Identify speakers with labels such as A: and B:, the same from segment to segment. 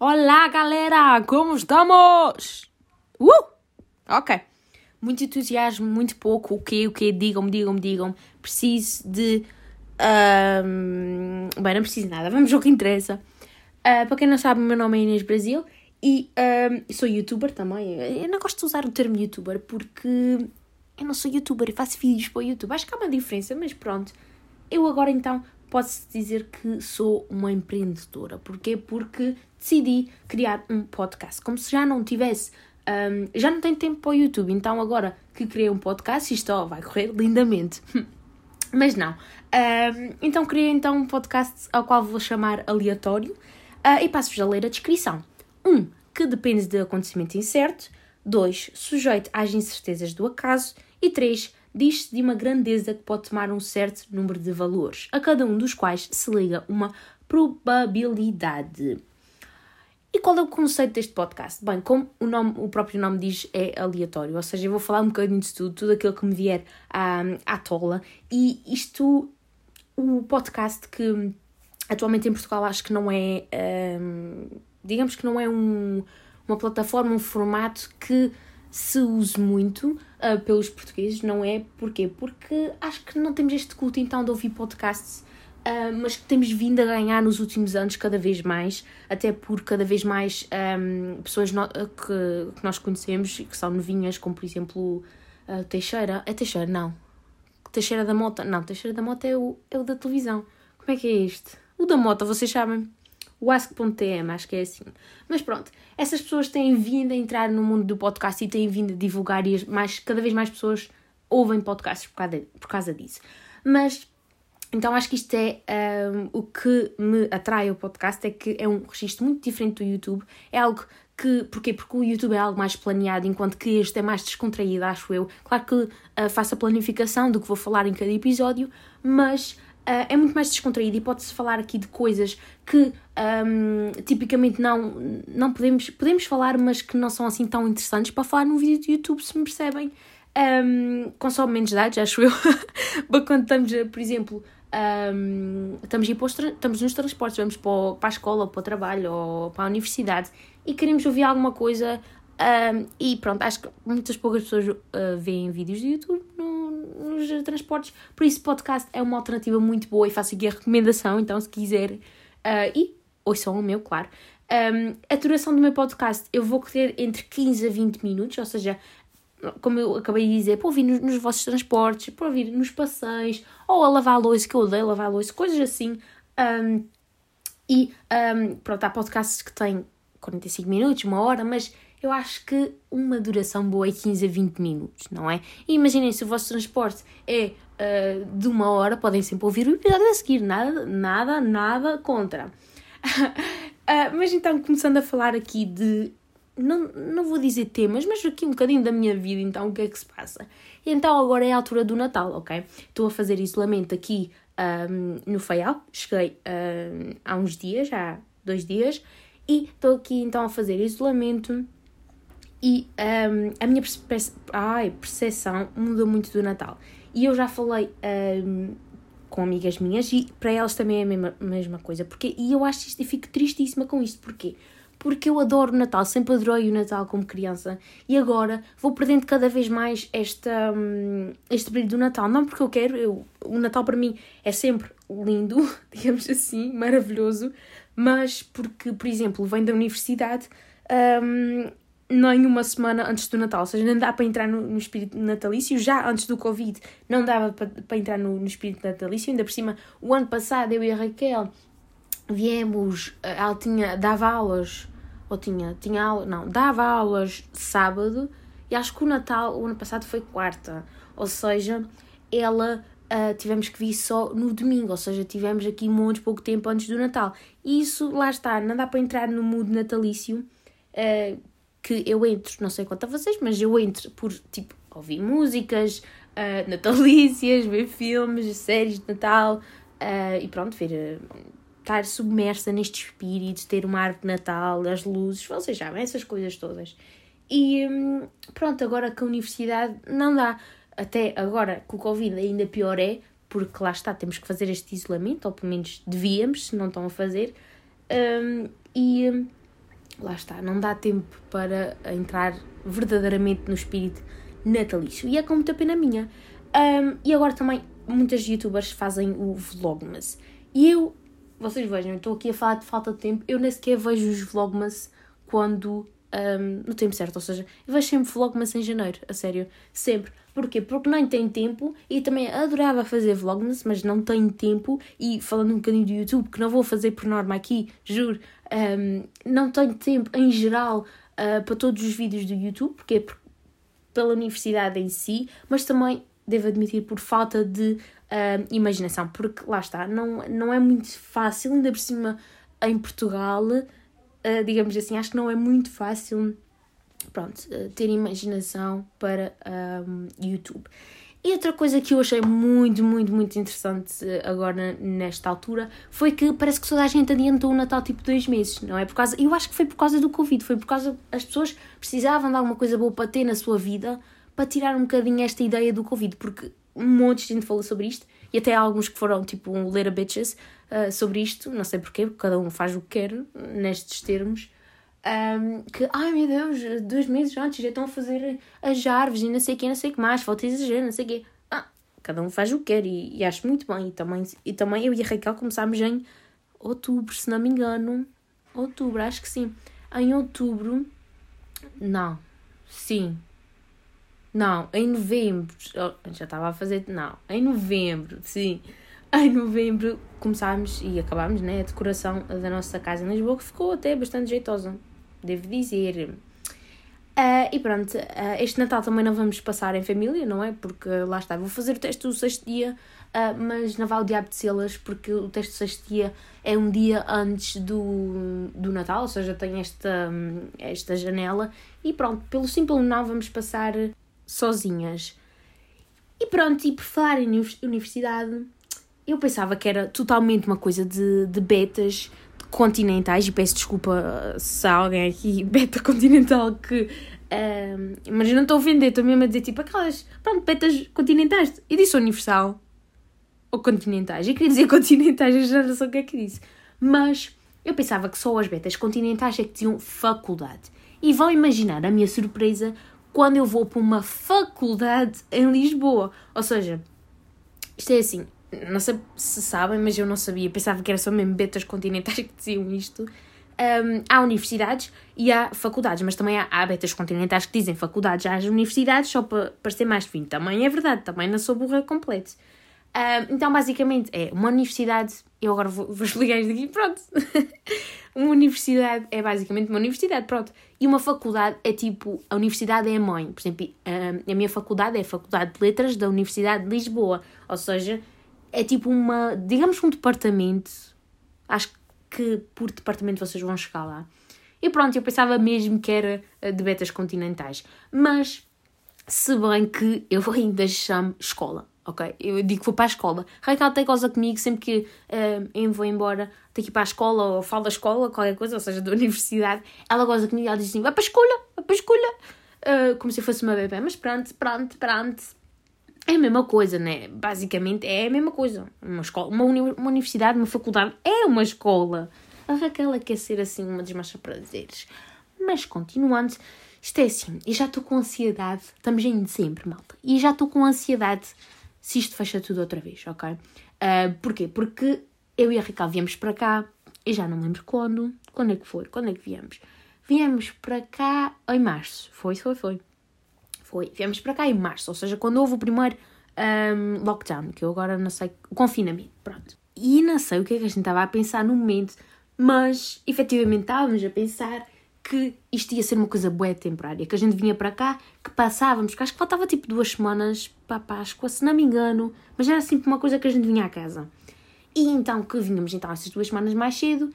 A: Olá, galera! Como estamos? Uh! Ok. Muito entusiasmo, muito pouco. O quê? O quê? Digam-me, digam-me, digam-me. Preciso de. ahm, Bem, não preciso de nada. Vamos ao que interessa. Ah, para quem não sabe, o meu nome é Inês Brasil e ahm, sou youtuber também. Eu não gosto de usar o termo youtuber porque eu não sou youtuber e faço vídeos para o YouTube. Acho que há uma diferença, mas pronto. Eu agora então posso dizer que sou uma empreendedora. Porquê? Porque decidi criar um podcast. Como se já não tivesse. hum, já não tenho tempo para o YouTube, então agora que criei um podcast, isto vai correr lindamente. Mas não. Hum, então criei então um podcast ao qual vou chamar aleatório ah, e passo-vos a ler a descrição. Um, que depende de acontecimento incerto. 2. Sujeito às incertezas do acaso. E 3. Diz-se de uma grandeza que pode tomar um certo número de valores, a cada um dos quais se liga uma probabilidade. E qual é o conceito deste podcast? Bem, como o, nome, o próprio nome diz, é aleatório, ou seja, eu vou falar um bocadinho de tudo, tudo aquilo que me vier à, à tola. E isto, o podcast que atualmente em Portugal acho que não é, hum, digamos que não é um, uma plataforma, um formato que se use muito ah, pelos portugueses, não é? Porquê? Porque acho que não temos este culto então de ouvir podcasts, ah, mas que temos vindo a ganhar nos últimos anos cada vez mais, até por cada vez mais ahm, pessoas no- que, que nós conhecemos e que são novinhas, como por exemplo ah, Teixeira. É Teixeira? Não. Teixeira da Mota? Não, Teixeira da Mota é o, é o da televisão. Como é que é este? O da Mota, vocês sabem? O Ask.tm, acho que é assim. Mas pronto, essas pessoas têm vindo a entrar no mundo do podcast e têm vindo a divulgar e mais, cada vez mais pessoas ouvem podcasts por causa, por causa disso. Mas, então acho que isto é ahm, o que me atrai ao podcast, é que é um registro muito diferente do YouTube. É algo que, porquê? Porque o YouTube é algo mais planeado, enquanto que este é mais descontraído, acho eu. Claro que ah, faço a planificação do que vou falar em cada episódio, mas ah, é muito mais descontraído e pode-se falar aqui de coisas que ahm, tipicamente não, não podemos, podemos falar, mas que não são assim tão interessantes para falar num vídeo de YouTube, se me percebem. Um, consome menos dados, acho eu. Quando estamos, por exemplo, um, estamos, para estamos nos transportes, vamos para, para a escola, para o trabalho ou para a universidade e queremos ouvir alguma coisa. um, e pronto, acho que muitas poucas pessoas uh, veem vídeos de YouTube no- nos transportes, por isso podcast é uma alternativa muito boa e faço aqui a recomendação. Então, se quiser, uh, e ouçam o meu, claro. Um, a duração do meu podcast eu vou ter entre 15 a 20 minutos, ou seja, como eu acabei de dizer, para ouvir nos, nos vossos transportes, para ouvir nos passeios, ou a lavar a louça, que eu odeio lavar a louça, coisas assim. Um, e um, pronto, há podcasts que têm 45 minutos, uma hora, mas eu acho que uma duração boa é 15 a 20 minutos, não é? E imaginem se o vosso transporte é uh, de uma hora, podem sempre ouvir o episódio a seguir, nada, nada, nada contra. Ah, mas então, começando a falar aqui de. Não, não vou dizer temas, mas aqui um bocadinho da minha vida, então, o que é que se passa? Então, agora é a altura do Natal, ok? Estou a fazer isolamento aqui ahm, no Faial. Cheguei ahm, há uns dias, há dois dias, e estou aqui então a fazer isolamento. E ahm, a minha percepção mudou muito do Natal. E eu já falei ahm, com amigas minhas e para elas também é a mesma, mesma coisa. Porque, e eu acho isto e fico tristíssima com isto. Porquê? Porque eu adoro o Natal, sempre adorei o Natal como criança e agora vou perdendo cada vez mais esta, hum, este brilho do Natal. Não porque eu quero, eu, o Natal para mim é sempre lindo, digamos assim, maravilhoso, mas porque, por exemplo, venho da universidade hum, nem uma semana antes do Natal, ou seja, não dá para entrar no, no espírito natalício. Já antes do Covid não dava para, para entrar no, no espírito natalício, ainda por cima, o ano passado eu e a Raquel viemos, eh, ela tinha, dava aulas, ou tinha, tinha aula, não, dava aulas sábado e acho que o Natal, o ano passado foi quarta, ou seja, ela ah, tivemos que vir só no domingo, ou seja, tivemos aqui muito pouco tempo antes do Natal. E isso, lá está, não dá para entrar no mood natalício, ah, que eu entro, não sei quanto a vocês, mas eu entro por, tipo, ouvir músicas ah, natalícias, ver filmes, séries de Natal, ah, e pronto, ver... ah, estar submersa neste espírito, ter uma árvore de Natal, as luzes, vocês sabem, essas coisas todas. E hum, pronto, agora que a universidade não dá. Até agora com o Covid ainda pior é, porque lá está, temos que fazer este isolamento, ou pelo menos devíamos, se não estão a fazer. Hum, e hum, lá está, não dá tempo para entrar verdadeiramente no espírito natalício. E é com muita pena minha. Um, e agora também muitas youtubers fazem o Vlogmas. E eu, vocês vejam, estou aqui a falar de falta de tempo, eu nem sequer vejo os Vlogmas quando. Um, no tempo certo, ou seja, eu vejo sempre Vlogmas em janeiro, a sério, sempre. Porquê? Porque nem tenho tempo e também adorava fazer Vlogmas, mas não tenho tempo. E falando um bocadinho do YouTube, que não vou fazer por norma aqui, juro, um, não tenho tempo em geral uh, para todos os vídeos do YouTube, porque é pela universidade em si, mas também devo admitir por falta de uh, imaginação, porque lá está, não, não é muito fácil, ainda por cima em Portugal, uh, digamos assim, acho que não é muito fácil pronto, uh, ter imaginação para um, YouTube. E outra coisa que eu achei muito, muito, muito interessante agora nesta altura foi que parece que toda a gente adiantou o Natal tipo dois meses, não é? Por causa, eu acho que foi por causa do Covid, foi por causa as pessoas precisavam de alguma coisa boa para ter na sua vida para tirar um bocadinho esta ideia do Covid, porque um monte de gente falou sobre isto e até alguns que foram tipo ler a bitches uh, sobre isto, não sei porquê, porque cada um faz o que quer nestes termos. Um, que, ai meu Deus, dois meses antes já estão a fazer as árvores e não sei o que, não sei o que mais, falta exagero, não sei o que. Ah, cada um faz o que quer e, e, acho muito bem. E também, e também eu e a Raquel começámos em outubro, se não me engano. Outubro, acho que sim. Em outubro, não, sim, não, em novembro. Oh, já estava a fazer. Não, em novembro, sim. Em novembro começámos e acabámos né, a decoração da nossa casa em Lisboa, que ficou até bastante jeitosa, devo dizer. Uh, e pronto, uh, este Natal também não vamos passar em família, não é? Porque lá está, vou fazer o teste do sexto dia, uh, mas não vai o diabo de selas, porque o teste do sexto dia é um dia antes do, do Natal, ou seja, tem esta, esta janela. E pronto, pelo simples não, vamos passar sozinhas. E pronto, e por falar em universidade, eu pensava que era totalmente uma coisa de, de betas continentais, e peço desculpa se há alguém aqui beta continental que. Um, mas eu não estou a ofender, estou mesmo a dizer tipo aquelas, pronto, betas continentais. E disse universal. Ou continentais. Eu queria dizer continentais, eu já não sei o que é que disse. Mas eu pensava que só as betas continentais é que tinham faculdade. E vão imaginar a minha surpresa quando eu vou para uma faculdade em Lisboa. Ou seja, isto é assim, não sei se sabem, mas eu não sabia, pensava que era só mesmo betas continentais que diziam isto. Um, há universidades e há faculdades, mas também há, há betas continentais que dizem faculdades, as universidades, só para parecer mais fino. Também é verdade, também não sou burra completo. Um, então, basicamente, é uma universidade. Eu agora vou, vou explicar isto aqui, pronto. uma universidade é basicamente uma universidade, pronto. E uma faculdade é tipo, a universidade é a mãe. Por exemplo, a minha faculdade é a Faculdade de Letras da Universidade de Lisboa. Ou seja, é tipo uma, digamos um departamento. Acho que por departamento vocês vão chegar lá. E pronto, eu pensava mesmo que era eh, de betas continentais. Mas, se bem que eu ainda chamo escola ok? Eu digo que vou para a escola. Raquel tem coisa comigo sempre que uh, eu vou embora, tenho que ir para a escola ou falo da escola, qualquer coisa, ou seja, da universidade. Ela goza comigo, ela diz assim: vai para a escola, vai para a escola. Uh, como se eu fosse uma bebê, mas pronto, pronto, pronto. É a mesma coisa, né? Basicamente é a mesma coisa. Uma escola, uma, uni uma universidade, uma faculdade é uma escola. A Raquel quer ser assim uma desmancha prazeres. Mas continuando, isto é assim, e já estou com ansiedade, estamos em dezembro, malta, e já estou com ansiedade se isto fecha tudo outra vez, ok? Uh, porquê? Porque eu e a Raquel viemos para cá, e já não lembro quando. Quando é que foi? Quando é que viemos? Viemos para cá em março. Foi, foi, foi. Foi. Viemos para cá em março, ou seja, quando houve o primeiro um, lockdown, que eu agora não sei. O confinamento, pronto. E não sei o que é que a gente estava a pensar no momento, mas efetivamente estávamos a pensar que isto ia ser uma coisa boa temporária, que a gente vinha para cá, que passávamos, que acho que faltava tipo duas semanas para a Páscoa, se não me engano, mas era sempre uma coisa que a gente vinha à casa. E então que vinhamos então essas duas semanas mais cedo,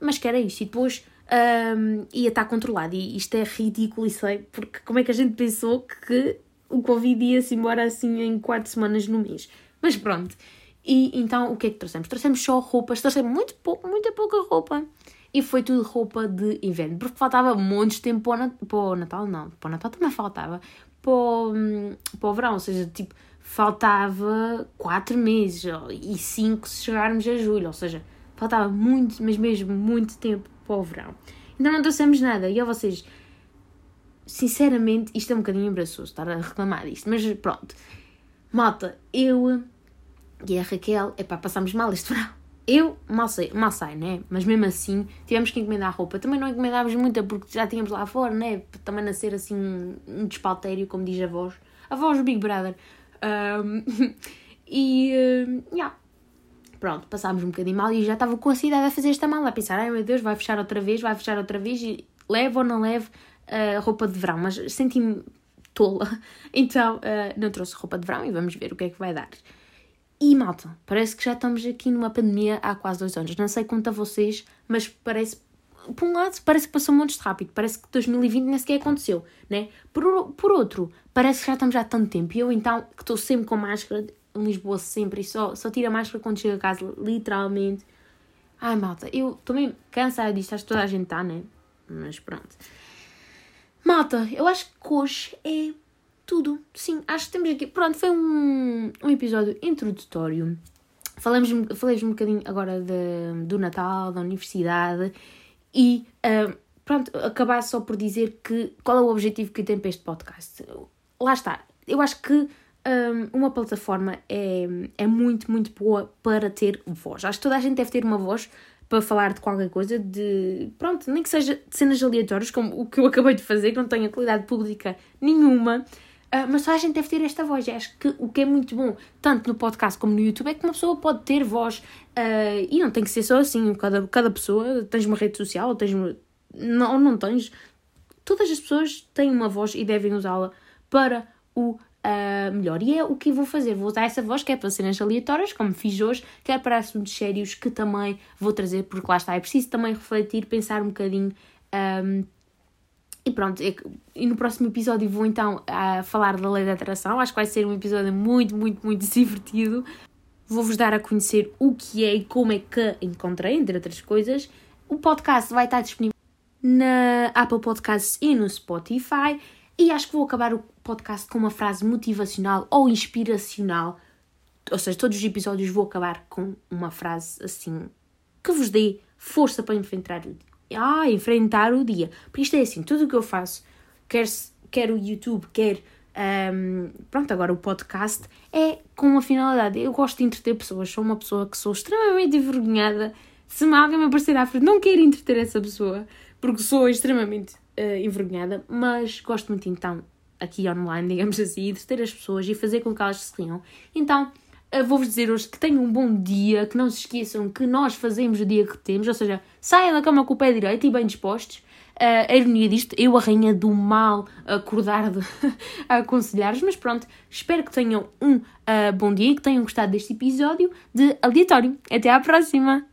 A: mas que era isso, e depois um, ia estar controlado. E isto é ridículo, e sei, porque como é que a gente pensou que o Covid ia-se embora assim em quatro semanas no mês? Mas pronto. E então o que é que trouxemos? Trouxemos só roupas, trouxemos muito pouco, muita pouca roupa e foi tudo roupa de inverno, porque faltava montes de tempo para o, Natal, para o Natal, não, para o Natal também faltava, para o, hum, para o verão, ou seja, tipo, faltava 4 meses e 5 se chegarmos a julho, ou seja, faltava muito, mas mesmo muito tempo para o verão. Ainda não trouxemos nada. E a vocês, sinceramente, isto é um bocadinho embaraçoso estar a reclamar disto, mas pronto. Malta, eu e a Raquel, epá, passámos mal este verão. Eu mal sei, mal sai, né? Mas mesmo assim tivemos que encomendar roupa. Também não encomendávamos muita porque já tínhamos lá fora, né? Também nascer assim um, um despaltério, como diz a voz. A voz do Big Brother. Um, e, uh, yeah. Pronto, passámos um bocadinho mal e já estava com a cidade a fazer esta mala, a pensar, ai meu Deus, vai fechar outra vez, vai fechar outra vez e levo ou não levo uh, roupa de verão. Mas senti-me tola, então uh, não trouxe roupa de verão e vamos ver o que é que vai dar. E malta, parece que já estamos aqui numa pandemia há quase dois anos. Não sei quanto a vocês, mas parece. Por um lado, parece que passou muito rápido. Parece que 2020 nem sequer aconteceu, né? Por, por outro, parece que já estamos há tanto tempo. E eu, então, que estou sempre com máscara, em Lisboa sempre, e só, só tiro a máscara quando chego a casa, literalmente. Ai, malta, eu estou meio cansada disto. Acho que toda a gente está, né? Mas pronto. Malta, eu acho que hoje é tudo. Sim, acho que temos aqui. Pronto, foi um, um episódio introdutório. Falamos, falei um bocadinho agora de, do Natal, da universidade e uh, pronto, acabar só por dizer que qual é o objetivo que tem para este podcast. Lá está. Eu acho que um, uma plataforma é, é muito, muito boa para ter voz. Acho que toda a gente deve ter uma voz para falar de qualquer coisa, de pronto, nem que seja de cenas aleatórias, como o que eu acabei de fazer, que não tem atualidade pública nenhuma. Uh, mas só a gente deve ter esta voz. Eu acho que o que é muito bom, tanto no podcast como no YouTube, é que uma pessoa pode ter voz. Uh, e não tem que ser só assim. Cada, cada pessoa, tens uma rede social, tens uma, não, não tens. Todas as pessoas têm uma voz e devem usá-la para o uh, melhor. E é o que eu vou fazer. Vou usar essa voz, quer para cenas aleatórias, como fiz hoje, quer para assuntos sérios que também vou trazer, porque lá está. É preciso também refletir, pensar um bocadinho. Um, e pronto, e no próximo episódio vou então a falar da lei da atração. Acho que vai ser um episódio muito, muito, muito divertido. Vou-vos dar a conhecer o que é e como é que encontrei, entre outras coisas. O podcast vai estar disponível na Apple Podcasts e no Spotify. E acho que vou acabar o podcast com uma frase motivacional ou inspiracional. Ou seja, todos os episódios vou acabar com uma frase assim que vos dê força para enfrentar o ah, enfrentar o dia. Porque isto é assim, tudo o que eu faço, quer, quer o YouTube, quer um, pronto, agora o podcast, é com uma finalidade. Eu gosto de entreter pessoas, sou uma pessoa que sou extremamente envergonhada. Se alguém me aparecer à frente, não quero entreter essa pessoa, porque sou extremamente uh, envergonhada, mas gosto muito então, aqui online, digamos assim, de entreter as pessoas e fazer com que elas se riam. Então, vou-vos dizer hoje que tenham um bom dia, que não se esqueçam que nós fazemos o dia que temos, ou seja, saiam da cama com o pé direito e bem dispostos. Uh, a ironia disto, eu, a rainha do mal, acordar de, a aconselhar-vos, mas pronto, espero que tenham um uh, bom dia e que tenham gostado deste episódio de Aleatório. Até à próxima!